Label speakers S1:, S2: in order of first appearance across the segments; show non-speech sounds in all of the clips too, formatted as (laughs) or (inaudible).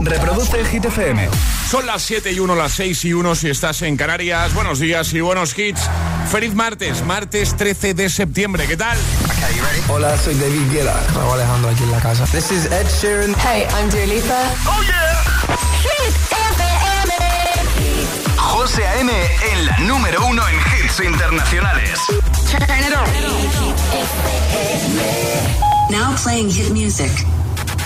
S1: Reproduce el Hit FM.
S2: Son las 7 y 1, las 6 y 1 si estás en Canarias. Buenos días y buenos hits. Feliz martes, martes 13 de septiembre. ¿Qué tal?
S3: Hola, soy David Guetta. Me Alejandro aquí en la casa.
S4: This is Ed Sheeran.
S5: Hey, I'm Dua Lipa.
S2: ¡Oh, yeah!
S6: Hit FM.
S1: José A.M. en la número uno en hits internacionales.
S6: Turn it on.
S7: Now playing hit music.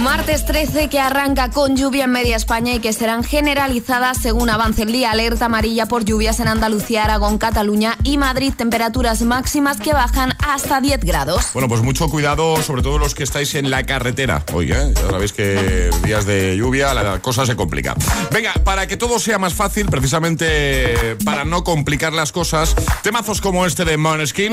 S8: Martes 13 que arranca con lluvia en media España y que serán generalizadas según avance el día. Alerta amarilla por lluvias en Andalucía, Aragón, Cataluña y Madrid. Temperaturas máximas que bajan hasta 10 grados.
S2: Bueno, pues mucho cuidado, sobre todo los que estáis en la carretera. Hoy, ¿eh? Ya sabéis que días de lluvia la cosa se complica. Venga, para que todo sea más fácil, precisamente para no complicar las cosas, temazos como este de Måneskin.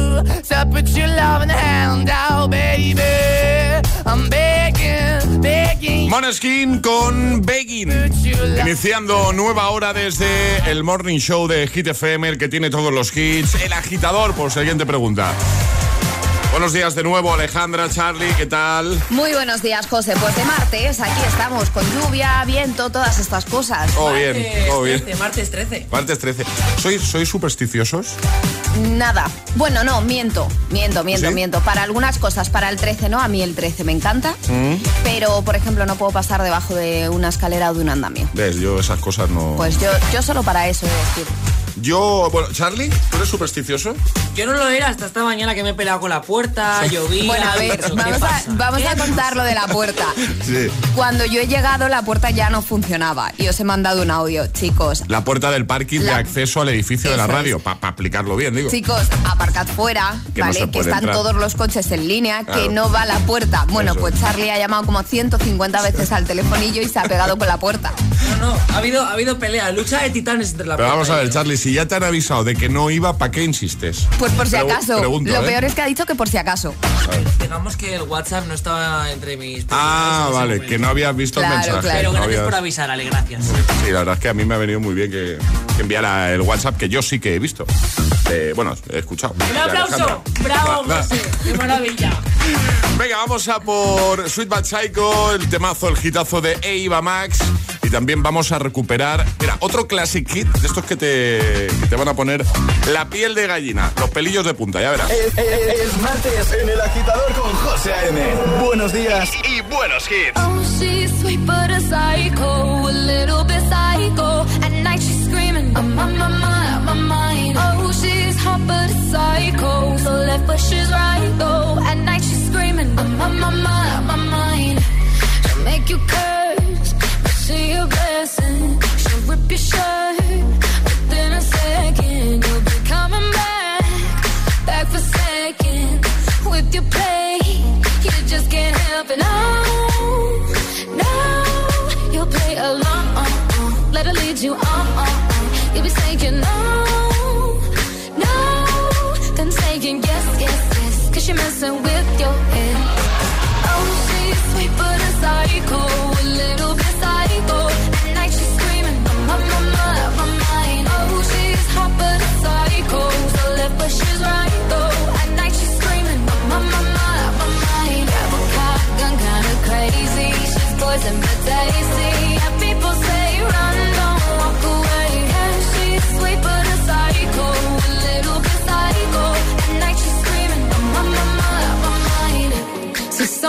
S9: to put your loving hand out, baby. I'm begging, begging.
S2: Con Begging. Iniciando nueva hora desde el Morning Show de Hit FM, el que tiene todos los hits. El agitador, por siguiente pregunta. Buenos días de nuevo, Alejandra, Charlie, ¿qué tal?
S8: Muy buenos días, José. Pues de martes, aquí estamos con lluvia, viento, todas estas cosas.
S2: Todo bien, todo bien.
S10: martes 13.
S2: Martes 13. ¿Sois, ¿Sois supersticiosos?
S8: Nada. Bueno, no, miento, miento, miento,
S2: ¿Sí?
S8: miento. Para algunas cosas, para el 13 no, a mí el 13 me encanta.
S2: Mm.
S8: Pero, por ejemplo, no puedo pasar debajo de una escalera o de un andamio.
S2: ¿Ves? Yo esas cosas no...
S8: Pues yo, yo solo para eso he de decir.
S2: Yo, bueno, Charlie, ¿tú eres supersticioso?
S4: Yo no lo era hasta esta mañana que me he peleado con la puerta, (laughs) llovía.
S8: Bueno, a ver,
S4: dicho, ¿qué
S8: vamos a, vamos a
S4: ¿Qué
S8: contar lo de la puerta. (laughs)
S2: Sí.
S8: Cuando yo he llegado, la puerta ya no funcionaba y os he mandado un audio, chicos.
S2: La puerta del parking de
S8: La-
S2: acceso al edificio de la
S8: Eso
S2: radio, para aplicarlo bien, digo.
S8: Chicos, aparcad fuera,
S2: Que no
S8: ¿vale?
S2: se
S8: que están
S2: entrar.
S8: todos los coches en línea,
S2: Claro.
S8: que no va la puerta. Bueno,
S2: Eso.
S8: pues Charlie ha llamado como 150 veces al telefonillo y se ha pegado con la puerta.
S4: No, no, ha habido, ha habido pelea, lucha de titanes entre la
S2: Pero
S4: puerta
S2: vamos a ver. Charlie, si ya te han avisado de que no iba, ¿para qué insistes?
S8: Pues por si
S2: Pregu-
S8: acaso.
S2: pregunto,
S8: Lo
S2: ¿eh?
S8: peor es que ha dicho que por si acaso.
S4: Digamos que el WhatsApp no estaba entre mis.
S2: Ah, vale, que no habías visto
S8: Claro,
S2: el mensaje.
S8: claro.
S4: Pero
S2: no
S4: gracias
S2: habías-
S4: por avisar, Ale, gracias.
S2: Sí, la verdad es que a mí me ha venido muy bien que, que enviara el WhatsApp, que yo sí que he visto. Eh, bueno, he escuchado.
S4: Un aplauso. Bravo. José. Qué maravilla.
S2: Venga, vamos a por Sweet Bad Psycho, el temazo, el hitazo de Eva Max. Y también vamos a recuperar, mira, otro classic hit de estos que te, que te van a poner la piel de gallina, los pelillos de punta, ya verás.
S1: Es, es- es martes en el agitador con José A.M. Buenos días y, y buenos hits.
S5: Oh, she's sweet but a psycho, a little bit psycho. But she's right though. At night she's screaming, I'm on my mind, my mind. She'll make you curse, but she a blessing. She'll rip your shirt within a second. You'll be coming back, back for second with your play.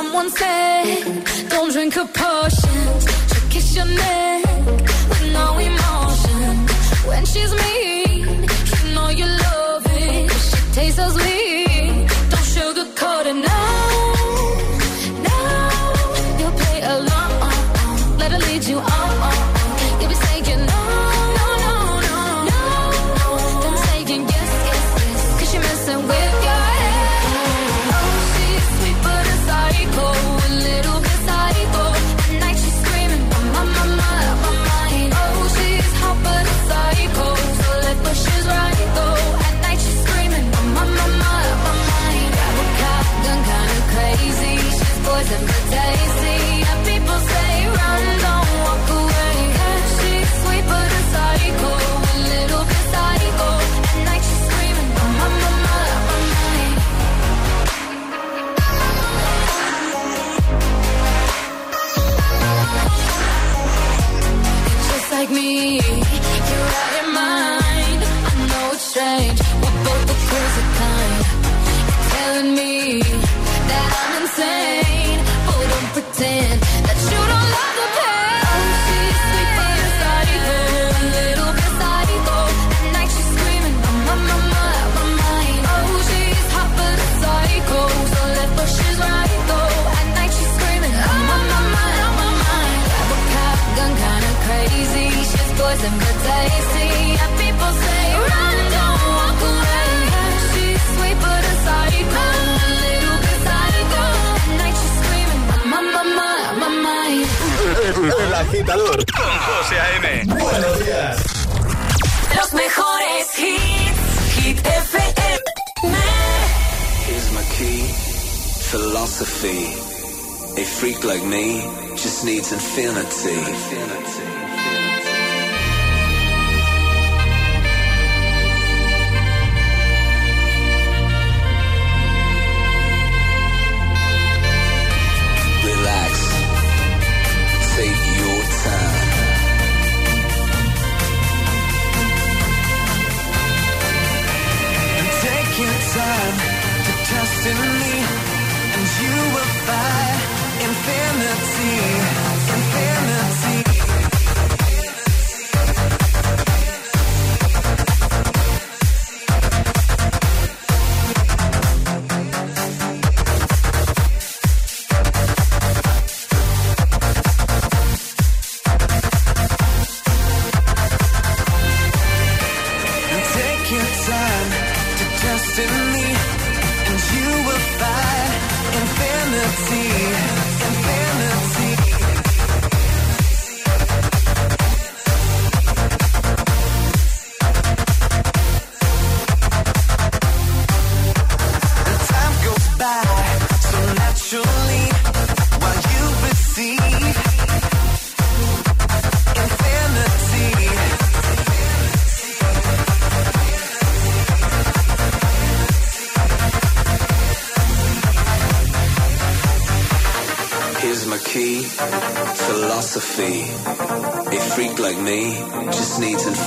S5: Someone said, don't drink her potions. She'll kiss your neck with no emotion. When she's mean,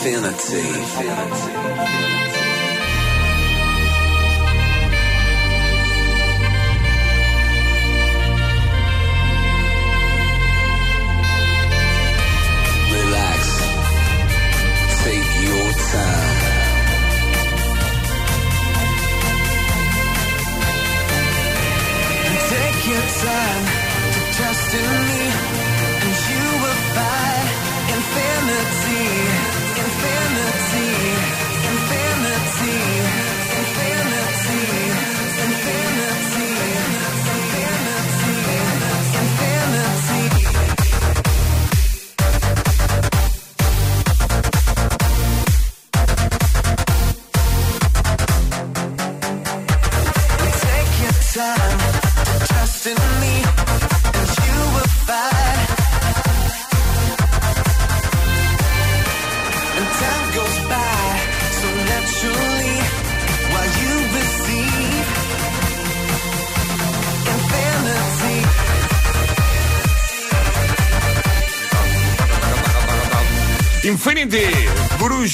S6: needs infinity.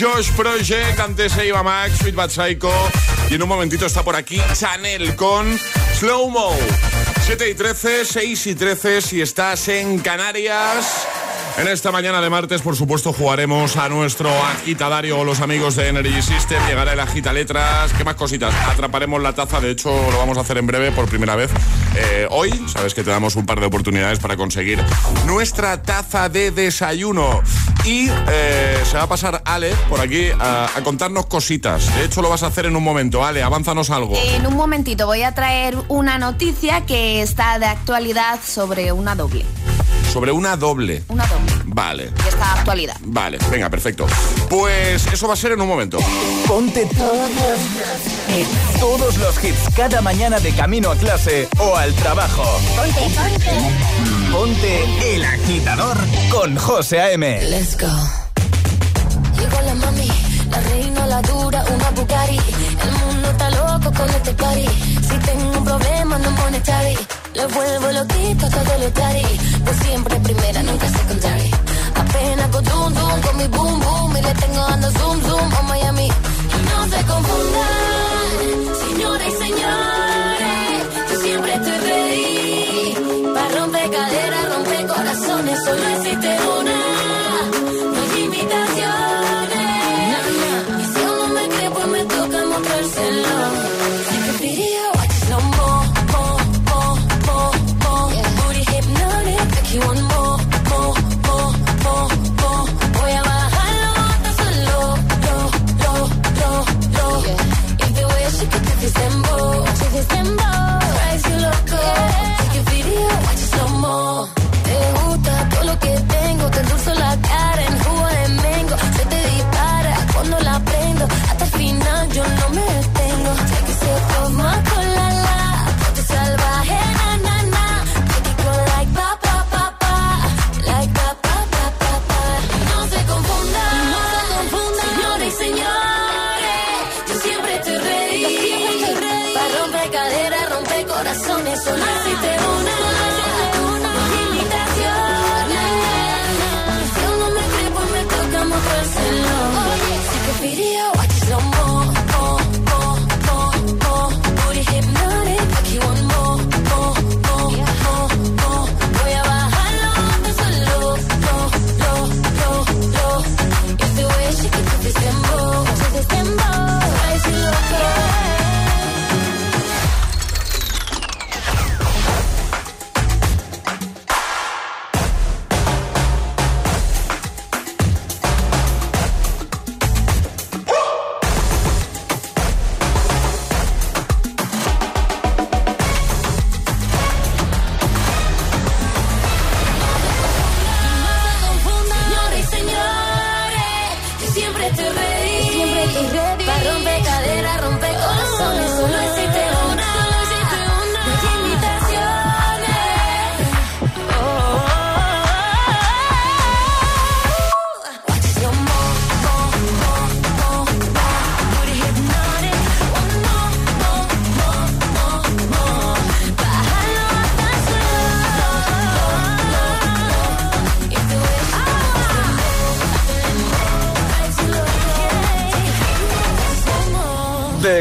S2: Josh Project, antes se iba Max, Sweet Bad Psycho y en un momentito está por aquí Chanel con Slow Mo. 7 y 13, 6 y 13 si estás en Canarias. En esta mañana de martes, por supuesto, jugaremos a nuestro agitadario o los amigos de Energy System. Llegará el agita letras. ¿Qué más cositas? Atraparemos la taza. De hecho, lo vamos a hacer en breve por primera vez. Eh, hoy, sabes que te damos un par de oportunidades para conseguir nuestra taza de desayuno. Y eh, se va a pasar Ale por aquí a, a contarnos cositas. De hecho, lo vas a hacer en un momento. Ale, avánzanos algo.
S8: En un momentito voy a traer una noticia que está de actualidad sobre una doble.
S2: Sobre una doble.
S8: Una doble.
S2: Vale.
S8: De actualidad.
S2: Vale, venga, perfecto. Pues eso va a ser en un momento.
S11: Ponte todos, todos los hits cada mañana de camino a clase o al trabajo.
S12: Ponte, ponte.
S11: Ponte el agitador con José A.M.
S12: Let's go. Llegó la mami, la reina, la dura, una Bugatti. El mundo está loco con este party. Si tengo un problema, no pone chavi. Le vuelvo loquito todo lo tari. Pues siempre primera, nunca secondary. Apenas con zoom, zoom, con mi boom, boom. Y le tengo dando zoom, zoom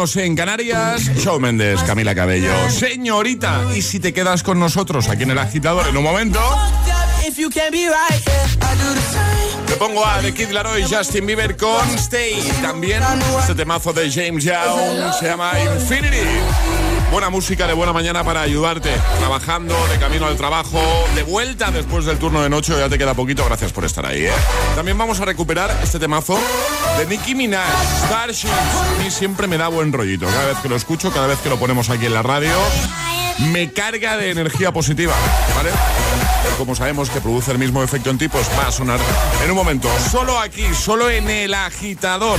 S2: en Canarias. Show Méndez, Camila Cabello. Señorita, ¿y si te quedas con nosotros aquí en el agitador en un momento? Te pongo a The Kid Laroi y Justin Bieber con Stay. También este temazo de James Young se llama Infinity. Buena música de buena mañana para ayudarte. Trabajando, de camino al trabajo, de vuelta después del turno de noche. Ya te queda poquito. Gracias por estar ahí. ¿eh? También vamos a recuperar este temazo de Nicki Minaj, Starship. A mí siempre me da buen rollito. Cada vez que lo escucho, cada vez que lo ponemos aquí en la radio, me carga de energía positiva. ¿Vale? como sabemos que produce el mismo efecto en ti, pues va a sonar en un momento. Solo aquí, solo en el agitador.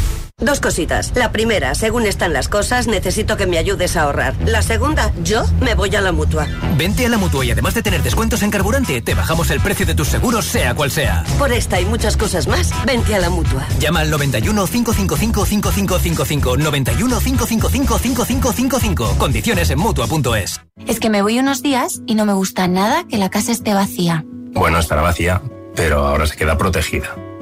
S13: Dos cositas. La primera, según están las cosas, necesito que me ayudes a ahorrar. La segunda, yo me voy a la mutua.
S14: Vente a la mutua y además de tener descuentos en carburante, te bajamos el precio de tus seguros, sea cual sea.
S13: Por esta y muchas cosas más, vente a la mutua.
S14: Llama al 91 555 5555. 91 555 5555. Condiciones en mutua.es.
S15: Es que me voy unos días y no me gusta nada que la casa esté vacía.
S16: Bueno, estará vacía pero ahora se queda protegida.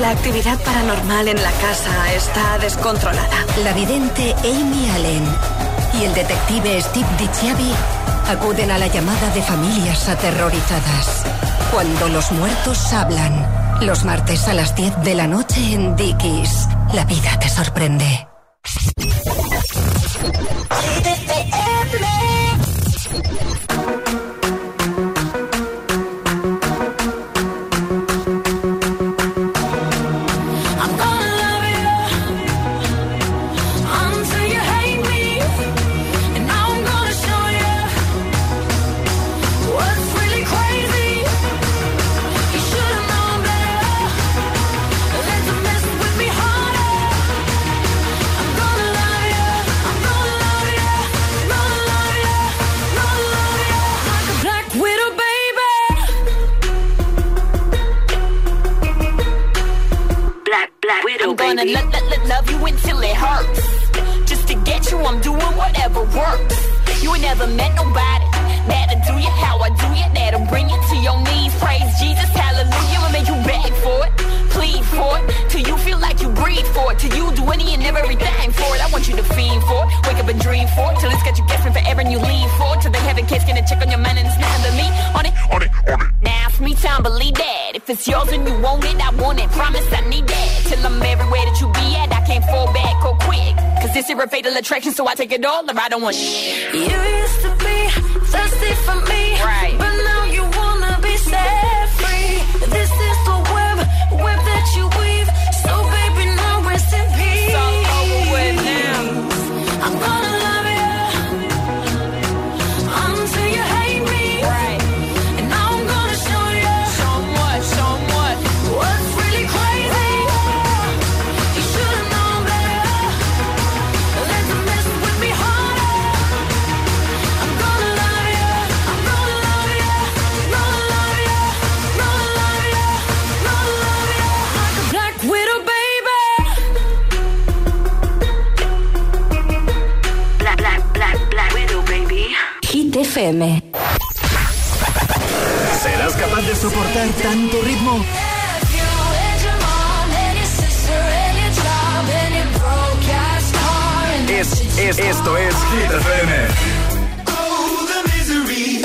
S15: La actividad paranormal en la casa está descontrolada.
S17: La vidente Amy Allen y el detective Steve DiCiavi acuden a la llamada de familias aterrorizadas. Cuando los muertos hablan. Los martes a las 10 de la noche en Dickies. La vida te sorprende.
S18: until it hurts. Just to get you, I'm doing whatever
S19: works. You ain't never met nobody. That'll do you how I do you. That'll bring you to your knees. Praise Jesus, hallelujah. I'll make you beg for it for it. Till you feel like you breathe for it. Till you do any and everything for it. I want you to fiend for it. Wake up and dream for it. Till it's got you
S18: guessing forever and you
S19: lean for it. Till they haven't kids gonna check on your man and it's the me. On it, on it, on it. Now it's me time, believe that. If it's yours and you want it,
S18: I want it. Promise I need that. Till I'm everywhere that
S19: you be at I can't fall
S15: back or quick Cause this is
S17: a fatal
S11: attraction So I take it all
S19: or I don't want shit You used to be thirsty for me. Right. But now FM. ¿Serás capaz de soportar tanto ritmo?
S11: Es, es, esto es Hit FM.
S19: Oh, the misery.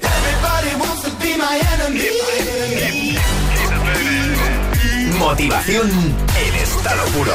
S19: Everybody wants to be my enemy.
S11: Motivación en estado puro.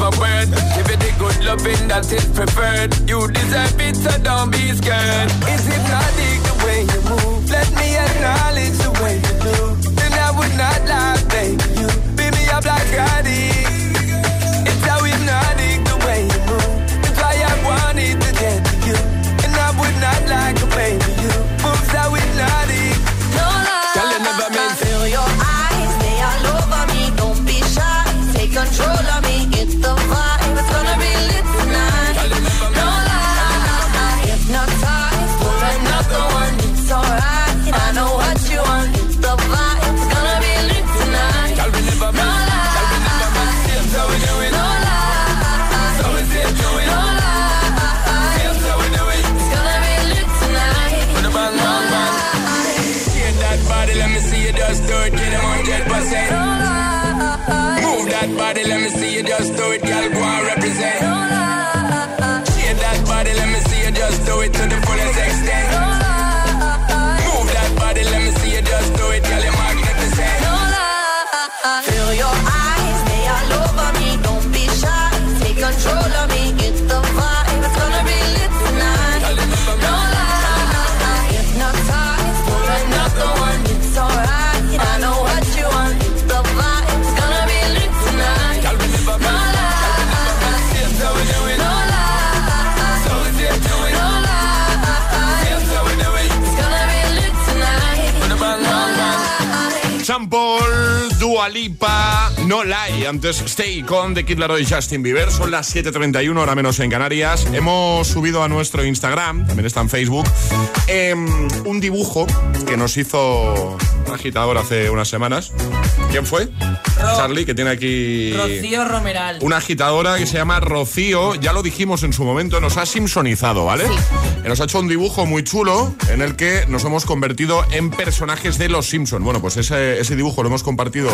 S20: my word. Give it the good loving that is preferred. You deserve it, so don't be scared. Is it not the way you move? Let me acknowledge the way you do. Then I would not lie,
S2: Dua No Lie. Antes Stay con The Kid Laroi y Justin Bieber. Son las 7.31, hora menos en Canarias. Hemos subido a nuestro Instagram, también está en Facebook, em, un dibujo que nos hizo un agitador hace unas semanas. ¿Quién fue? Charlie, que tiene aquí...
S4: Rocío Romeral.
S2: Una agitadora que se llama Rocío, ya lo dijimos en su momento, nos ha simpsonizado, ¿vale? Eh, Nos ha hecho un dibujo muy chulo en el que nos hemos convertido en personajes de los Simpson. Bueno, pues ese, ese dibujo lo hemos compartido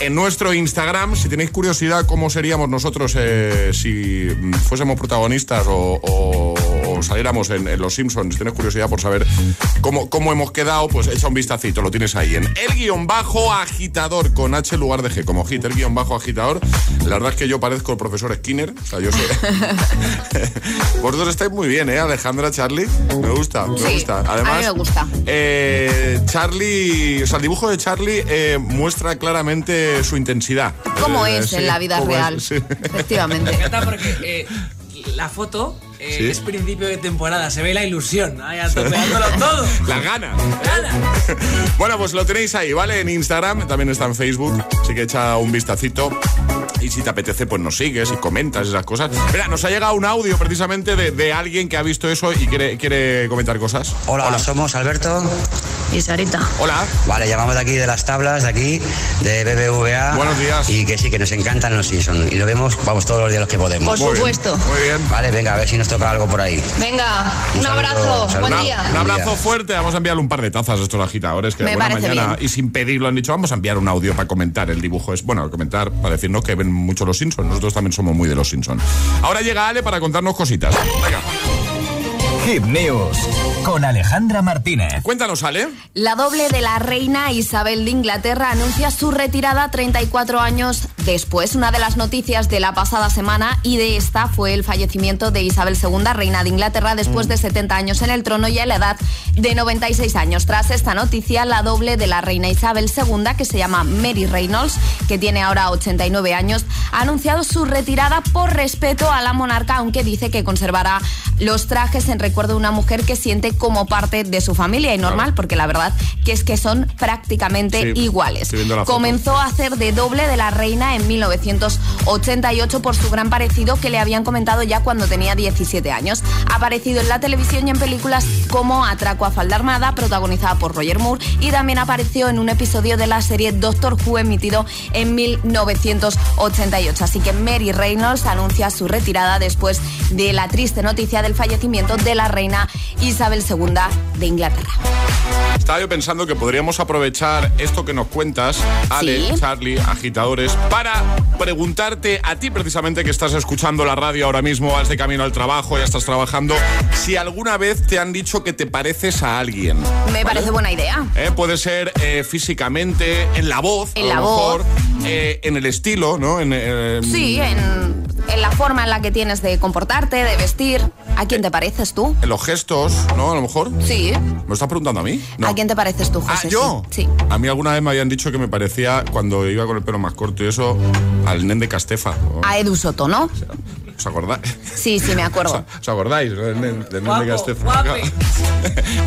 S2: en nuestro Instagram. Si tenéis curiosidad cómo seríamos nosotros eh, si mm, fuésemos protagonistas o, como saliéramos en, en Los Simpsons, si tienes curiosidad por saber cómo, cómo hemos quedado, pues echa un vistacito, lo tienes ahí en el guion bajo agitador con H en lugar de G, como hit, el guion bajo agitador. La verdad es que yo parezco el profesor Skinner, o sea, yo soy... (laughs) Vosotros estáis muy bien, ¿eh, Alejandra, Charlie? Me gusta, me
S8: Sí,
S2: gusta.
S8: a mí
S2: Además,
S8: me gusta.
S2: eh, Charlie, o sea, el dibujo de Charlie eh, muestra claramente su intensidad.
S8: ¿Cómo
S2: Eh,
S8: es
S2: sí,
S8: en la vida
S2: es,
S8: real?
S2: sí.
S8: Efectivamente.
S4: Me encanta porque eh, la foto eh,
S2: Sí.
S4: es principio de temporada, se ve la ilusión, ahí todo. (laughs)
S2: La gana. (laughs) Bueno, pues lo tenéis ahí, ¿vale? En Instagram, también está en Facebook, así que echa un vistacito. Y si te apetece, pues nos sigues y comentas esas cosas. Mira, nos ha llegado un audio precisamente de, de alguien que ha visto eso y quiere, quiere comentar cosas.
S21: Hola, somos Alberto.
S8: Y Sarita.
S2: Hola.
S21: Vale, llamamos de aquí de las tablas, de aquí, de BBVA.
S2: Buenos días.
S21: Y que sí, que nos encantan los Simpsons. Y lo vemos, vamos, todos los días los que podemos.
S8: Por supuesto.
S2: Muy bien.
S21: Vale, venga, a ver si nos toca algo por ahí.
S8: Venga, un, abrazo.
S21: saludo.
S8: Buen
S2: Una-
S8: día.
S2: un abrazo fuerte. Vamos a enviarle un par de tazas a estos agitadores que
S8: Me
S2: de buena mañana
S8: bien.
S2: y sin pedirlo han dicho vamos a enviar un audio para comentar el dibujo. Es bueno comentar para decirnos que ven mucho los Simpsons. Nosotros también somos muy de los Simpsons. Ahora llega Ale para contarnos cositas. Venga,
S1: Hit News con Alejandra Martínez.
S2: cuéntanos Ale.
S8: La doble de la reina Isabel de Inglaterra anuncia su retirada 34 años después. Una de las noticias de la pasada semana y de esta fue el fallecimiento de Isabel II, reina de Inglaterra, después de 70 años en el trono y a la edad de 96 años. Tras esta noticia, la doble de la reina Isabel II, que se llama Mary Reynolds, que tiene ahora 89 años, ha anunciado su retirada por respeto a la monarca, aunque dice que conservará los trajes en recuerdo de una mujer que siente como parte de su familia y normal, porque la verdad que es que son prácticamente
S2: Sí,
S8: iguales. Comenzó a hacer de doble de la reina en 1988 por su gran parecido que le habían comentado ya cuando tenía 17 años. Ha aparecido en la televisión y en películas como Atraco a falda armada, protagonizada por Roger Moore, y también apareció en un episodio de la serie Doctor Who emitido en 1988. Así que Mary Reynolds anuncia su retirada después de la triste noticia del fallecimiento de la reina Isabel II de Inglaterra.
S2: Estaba yo pensando que podríamos aprovechar esto que nos cuentas, Ale,
S8: Sí.
S2: Charlie, agitadores, para preguntarte a ti precisamente que estás escuchando la radio ahora mismo, vas de camino al trabajo, ya estás trabajando, si alguna vez te han dicho que te pareces a alguien.
S8: Me parece buena idea.
S2: ¿eh? Puede ser eh, físicamente, en la voz,
S8: En
S2: a
S8: la
S2: lo
S8: voz.
S2: mejor, eh, en el estilo, ¿no? En,
S8: Sí, en, en la forma en la que tienes de comportarte, de vestir. ¿A quién te pareces tú?
S2: en los gestos, ¿no? A lo mejor.
S8: Sí.
S2: ¿Me estás preguntando a mí? No.
S8: ¿A quién te pareces tú, José?
S2: ¿Ah, yo?
S8: Sí.
S2: A mí alguna vez me habían dicho que me parecía, cuando iba con el pelo más corto y eso, al nen de Castefa.
S8: A Edu Soto, ¿no?
S2: ¿Os acordáis?
S8: Sí, sí, me acuerdo. (laughs)
S2: ¿Os acordáis?
S8: Guapo,
S2: de Castefa.
S8: guape.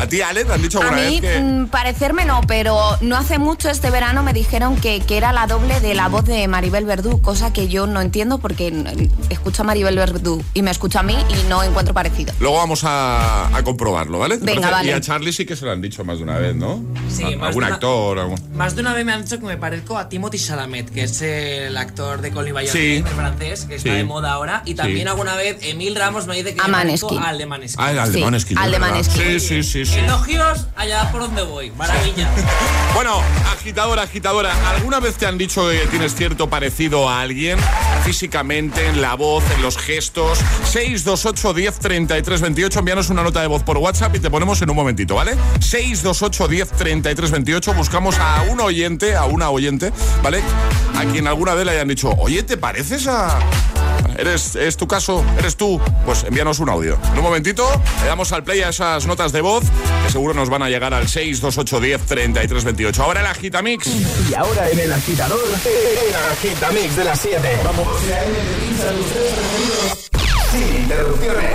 S2: ¿A ti, Ale, te han dicho
S8: A
S2: alguna
S8: mí,
S2: vez que...?
S8: mm, parecerme no, pero no hace mucho este verano me dijeron que, que era la doble de la voz de Maribel Verdú, cosa que yo no entiendo porque escucho a Maribel Verdú y me escucho a mí y no encuentro parecido.
S2: Luego vamos a, a comprobarlo, ¿vale? ¿Te
S8: Venga,
S2: parece?
S8: vale.
S2: Y a Charlie sí que se lo han dicho más de una vez, ¿no?
S4: Sí,
S2: A-
S4: más
S2: algún
S4: de una-
S2: actor, algún...
S4: Más de una vez me han dicho que me parezco a Timothy Chalamet, que es el actor de Colin Bayard,
S2: Sí.
S4: el francés, que está
S2: Sí.
S4: de moda ahora. Y también
S2: Sí.
S4: alguna vez Emil Ramos me dice que
S8: Maneskin.
S4: al de Maneskin.
S2: Ah, al de
S8: Sí,
S2: Maneskin,
S8: al de. Maneskin.
S2: Sí, sí, sí, sí.
S4: Elogios allá por donde voy. Maravilla. (laughs)
S2: Bueno, agitadora, agitadora, ¿alguna vez te han dicho que tienes cierto parecido a alguien? Físicamente, en la voz, en los gestos. 628 10 33 28. Envíanos una nota de voz por WhatsApp y te ponemos en un momentito, ¿vale? 628 10 33 28. Buscamos a un oyente, a una oyente, ¿vale? A quien alguna vez le hayan dicho, oye, ¿te pareces a.? ¿Eres, ¿Es tu caso? ¿Eres tú? Pues envíanos un audio. En un momentito le damos al play a esas notas de voz que seguro nos van a llegar al 628 10 33 28. Ahora el Agitamix.
S1: Y ahora en el agitador, el agitamix de las 7. Vamos. Sin interrupciones.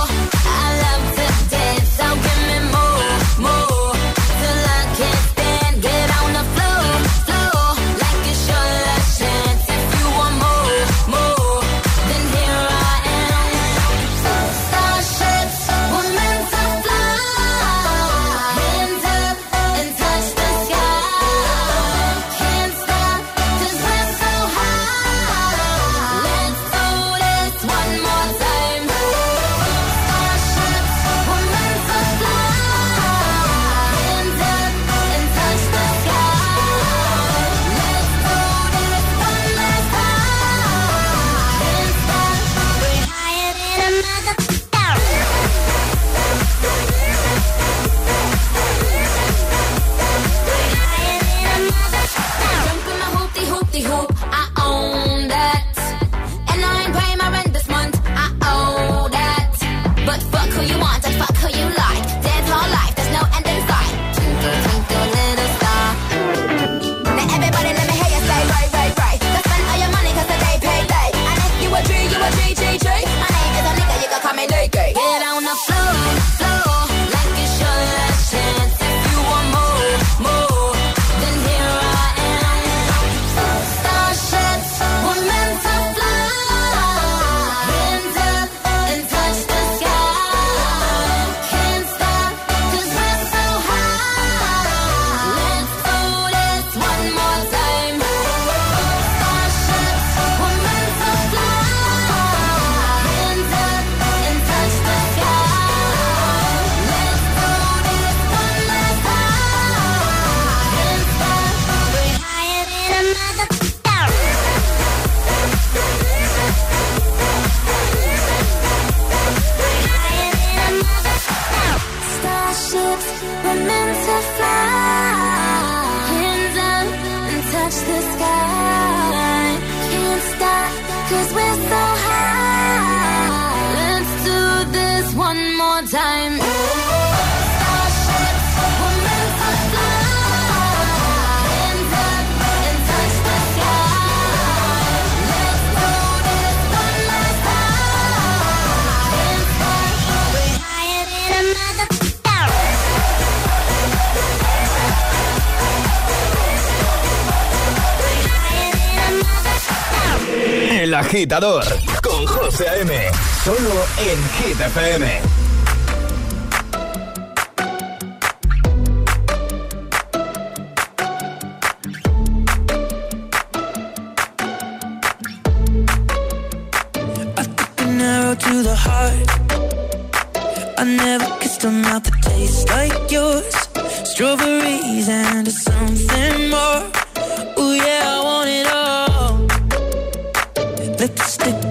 S1: agitador con José A.M. Solo en Hit FM.
S9: To the heart, I never kissed a mouth that tastes like yours. Strawberries and something more. Oh, yeah
S1: stick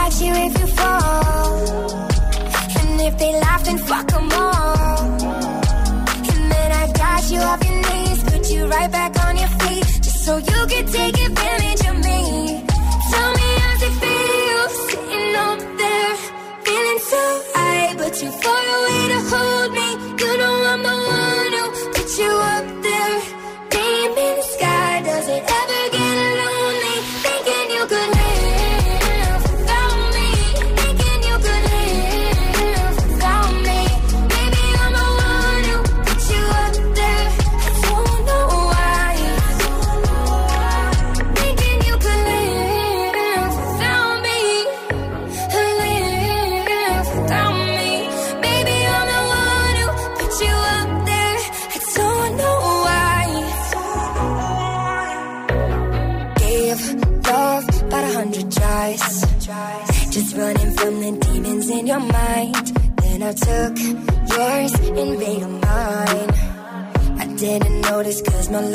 S19: catch you if you fall. And if they laugh, then fuck them all. And then I got you off your knees, put you right back on your feet, just so you can take advantage of me. Tell me how's it feel, sitting up there, feeling so high, but too far away to hold me. You know I'm the one who put you up.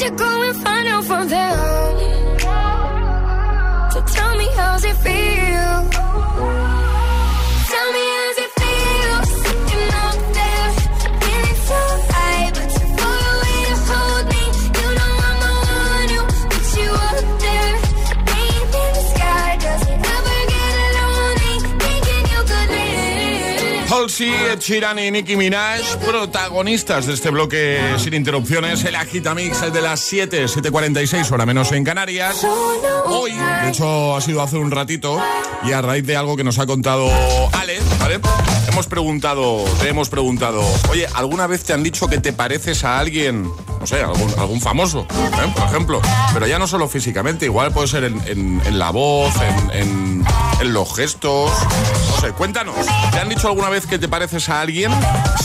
S19: To go and find out from them.
S2: Halsey, Ed Sheeran y Nicki Minaj, protagonistas de este bloque sin interrupciones. El Agitamix es de las 7, 7.46, hora menos en Canarias. Hoy, de hecho, ha sido hace un ratito y a raíz de algo que nos ha contado Ale, ¿vale? Hemos preguntado, te hemos preguntado, oye, ¿alguna vez te han dicho que te pareces a alguien, no sé, algún, algún famoso, ¿eh? por ejemplo? Pero ya no solo físicamente, igual puede ser en, en- en la voz, en, en- los gestos, no sé, cuéntanos, ¿te han dicho alguna vez que te pareces a alguien?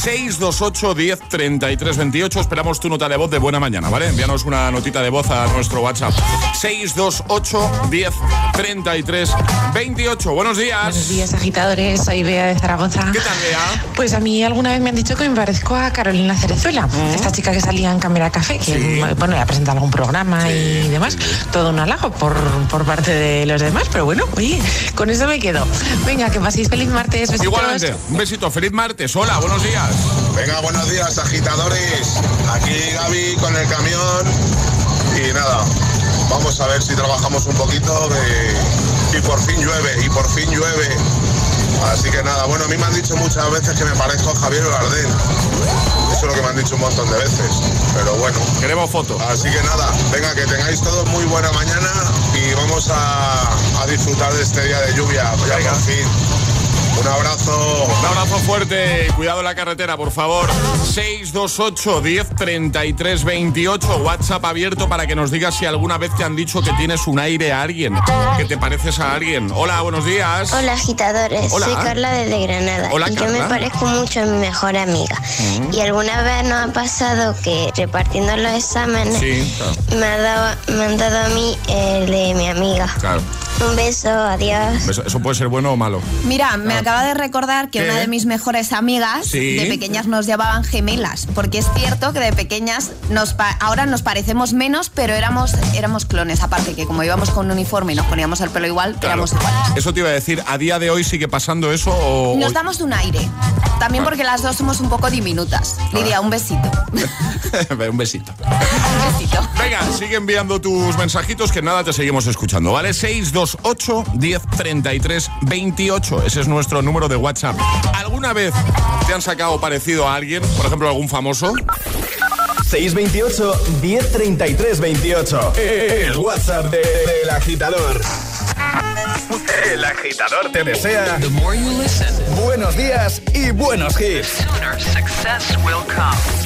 S2: 628 10 33 28, esperamos tu nota de voz de buena mañana, ¿vale? Envíanos una notita de voz a nuestro WhatsApp. 628 10 33 28, buenos días.
S22: Buenos días, agitadores. Soy Bea de Zaragoza.
S2: ¿Qué tal, Bea?
S22: Pues a mí alguna vez me han dicho que me parezco a Carolina Cerezuela, esta chica que salía en Cámara Café, que bueno, ha presentado algún programa y demás. Todo un halago por, por parte de los demás, pero bueno, oye, con eso me quedo. Venga, que paséis feliz martes. besitos.
S2: Igualmente, un besito, feliz martes, hola, buenos días.
S23: Venga, buenos días, agitadores. Aquí Gaby con el camión. Y nada, vamos a ver si trabajamos un poquito. de- Y por fin llueve, y por fin llueve. Así que nada, bueno, a mí me han dicho muchas veces que me parezco a Javier Bardem. Eso es lo que me han dicho un montón de veces. Pero bueno.
S2: Queremos fotos.
S23: Así que nada, venga, que tengáis todos muy buena mañana y vamos a, a disfrutar de este día de lluvia. Ya por fin. Un abrazo.
S2: Un abrazo fuerte, cuidado en la carretera, por favor. 628 10 33 28, WhatsApp abierto para que nos digas si alguna vez te han dicho que tienes un aire a alguien, que te pareces a alguien. Hola, buenos días.
S24: Hola agitadores,
S2: Hola.
S24: soy Carla desde Granada
S2: Hola,
S24: y yo me parezco mucho a mi mejor amiga.
S2: Mm.
S24: Y alguna vez nos ha pasado que repartiendo los exámenes
S2: Sí, claro.
S24: me, ha dado, me han dado a mí el de mi amiga.
S2: Claro.
S24: Un beso, adiós.
S2: Eso, eso puede ser bueno o malo.
S8: Mira, me
S2: Ah.
S8: acaba de recordar que
S2: ¿Qué?
S8: una de mis mejores amigas
S2: Sí.
S8: de pequeñas nos llamaban gemelas, porque es cierto que de pequeñas nos pa- ahora nos parecemos menos, pero éramos éramos clones, aparte que como íbamos con un uniforme y nos poníamos el pelo igual,
S2: Claro.
S8: éramos iguales.
S2: Eso te iba a decir, ¿a día de hoy sigue pasando eso o...?
S8: Nos damos un aire. También porque las dos somos un poco diminutas. Lidia, (laughs) un besito.
S2: un besito. Venga, sigue enviando tus mensajitos que nada te seguimos escuchando, ¿vale? 628 10 33 28. Ese es nuestro número de WhatsApp. ¿Alguna vez te han sacado parecido a alguien? Por ejemplo, algún famoso.
S1: 628 1033 28. El WhatsApp de- del agitador. El agitador te desea buenos días y buenos hits.
S25: Success will come.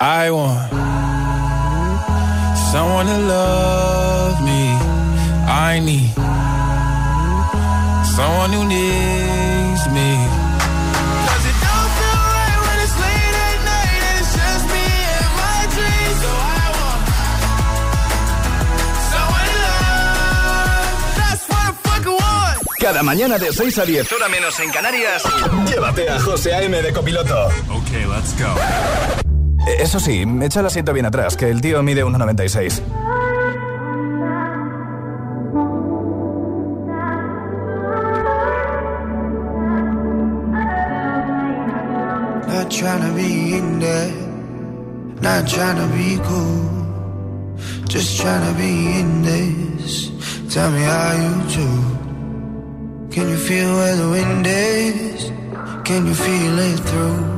S25: I want someone to love me. I need someone who needs me. 'Cause it don't feel right when it's late at night and it's just me and my dreams. So I want someone to love. That's what I fucking want.
S11: Cada mañana de 6 a 10, hora menos en Canarias, llévate a José A.M. de copiloto.
S26: Ok, let's go.
S11: Eso sí, echa el asiento bien atrás, que el tío mide 1,96.
S25: Not trying to be in there, not trying to be cool, just trying to be in this. Tell me how you do. Can you feel where the wind is? Can you feel it through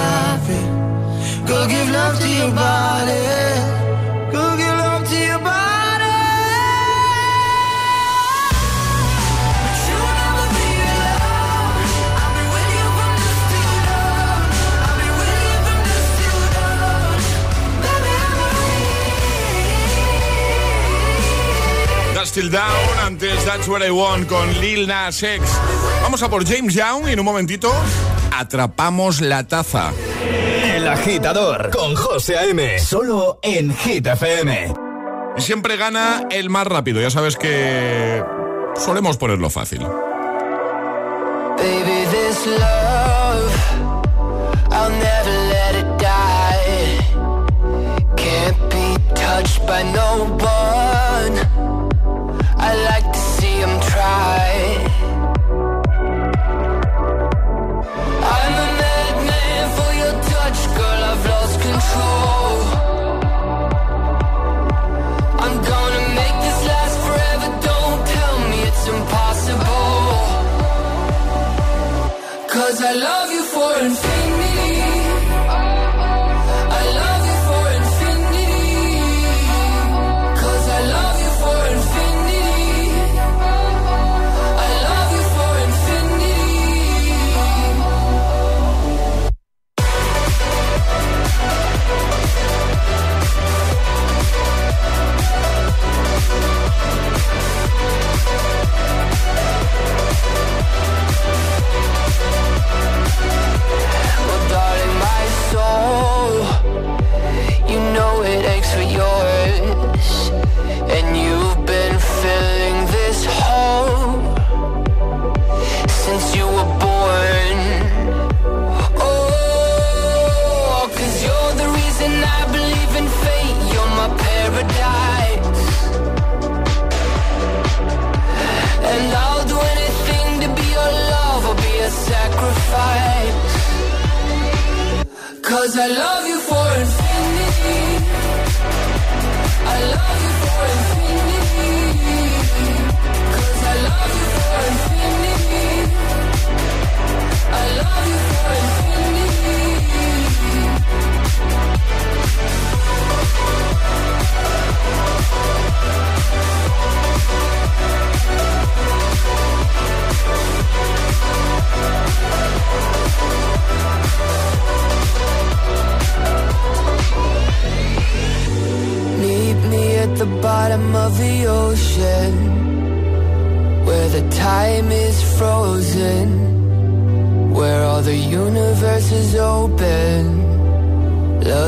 S25: traffic. Go. Go give love to your body.
S2: Still Down, antes That's What I Want con Lil Nas X. Vamos a por James Young y en un momentito atrapamos la taza.
S11: El agitador con José A.M. Solo en Hit FM.
S2: Siempre gana el más rápido. Ya sabes que solemos ponerlo fácil.
S1: Baby, this love,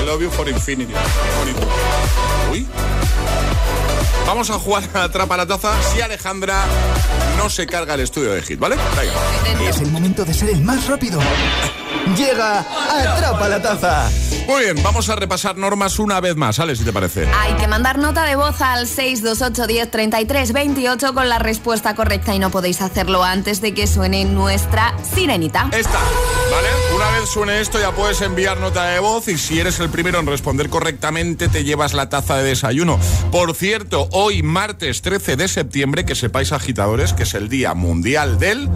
S1: I love you for infinity.
S2: Uy. Vamos a jugar a Atrapa la Taza si Alejandra no se carga el estudio de Hit, ¿vale?
S11: Es el momento de ser el más rápido. Llega Atrapa la Taza.
S2: Muy bien, vamos a repasar normas una vez más, ¿vale? Si te parece.
S8: Hay que mandar nota de voz al 628 10 33 28 con la respuesta correcta y no podéis hacerlo antes de que suene nuestra sirenita.
S2: Esta, ¿vale? Una vez suene esto ya puedes enviar nota de voz y si eres el primero en responder correctamente te llevas la taza de desayuno. Por cierto, hoy martes 13 de septiembre, que sepáis agitadores, que es el Día Mundial del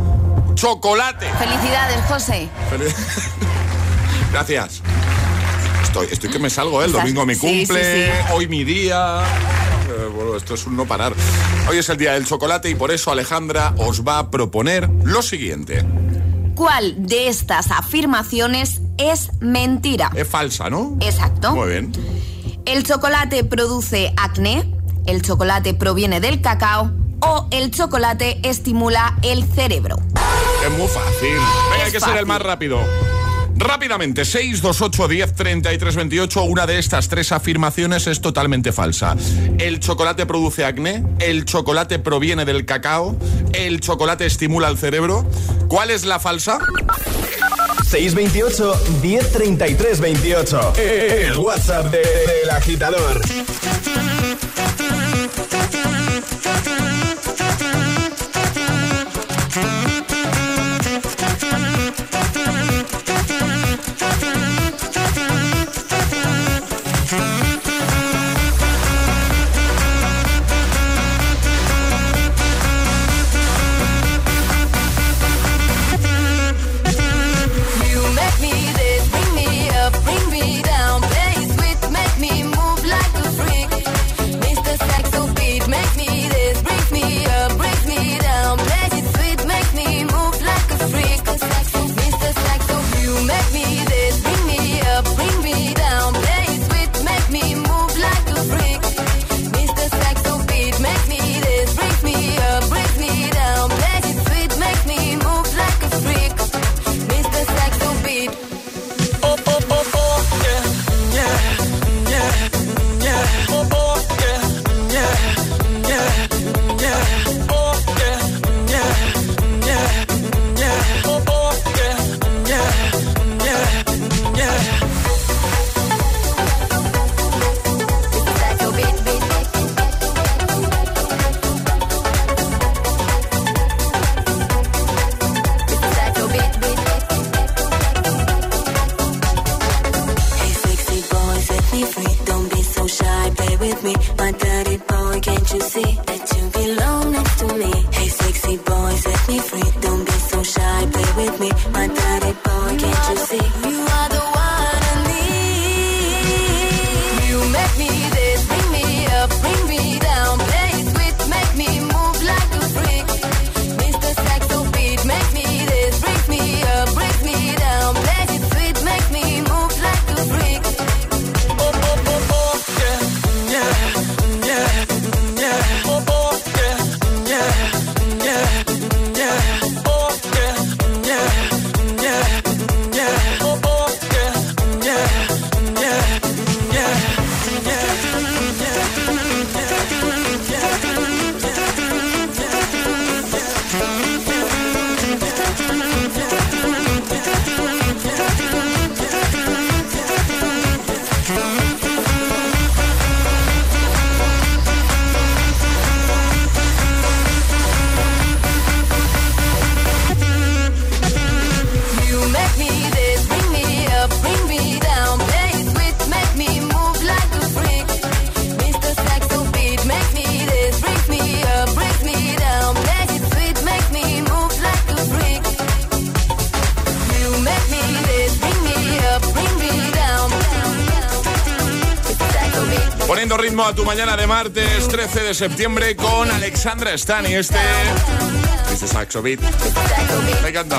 S2: Chocolate.
S8: Felicidades, José. (laughs)
S2: Gracias. Estoy, estoy que me salgo, ¿eh? El domingo mi cumple,
S8: sí, sí.
S2: hoy mi día. Eh, bueno, esto es un no parar. Hoy es el día del chocolate y por eso Alejandra os va a proponer lo siguiente.
S8: ¿Cuál de estas afirmaciones es mentira?
S2: Es falsa, ¿no?
S8: Exacto.
S2: Muy bien.
S8: ¿El chocolate produce acné? ¿El chocolate proviene del cacao? ¿O el chocolate estimula el cerebro?
S2: Es muy fácil. Venga, hay que ser el más rápido. Rápidamente, 628 10 33 28. Una de estas tres afirmaciones es totalmente falsa. El chocolate produce acné, el chocolate proviene del cacao, el chocolate estimula el cerebro. ¿Cuál es la falsa?
S11: 628 1033 28. El WhatsApp de- del agitador.
S2: mañana de martes 13 de septiembre con Alexandra Stani, este, este saxo beat. Me encanta.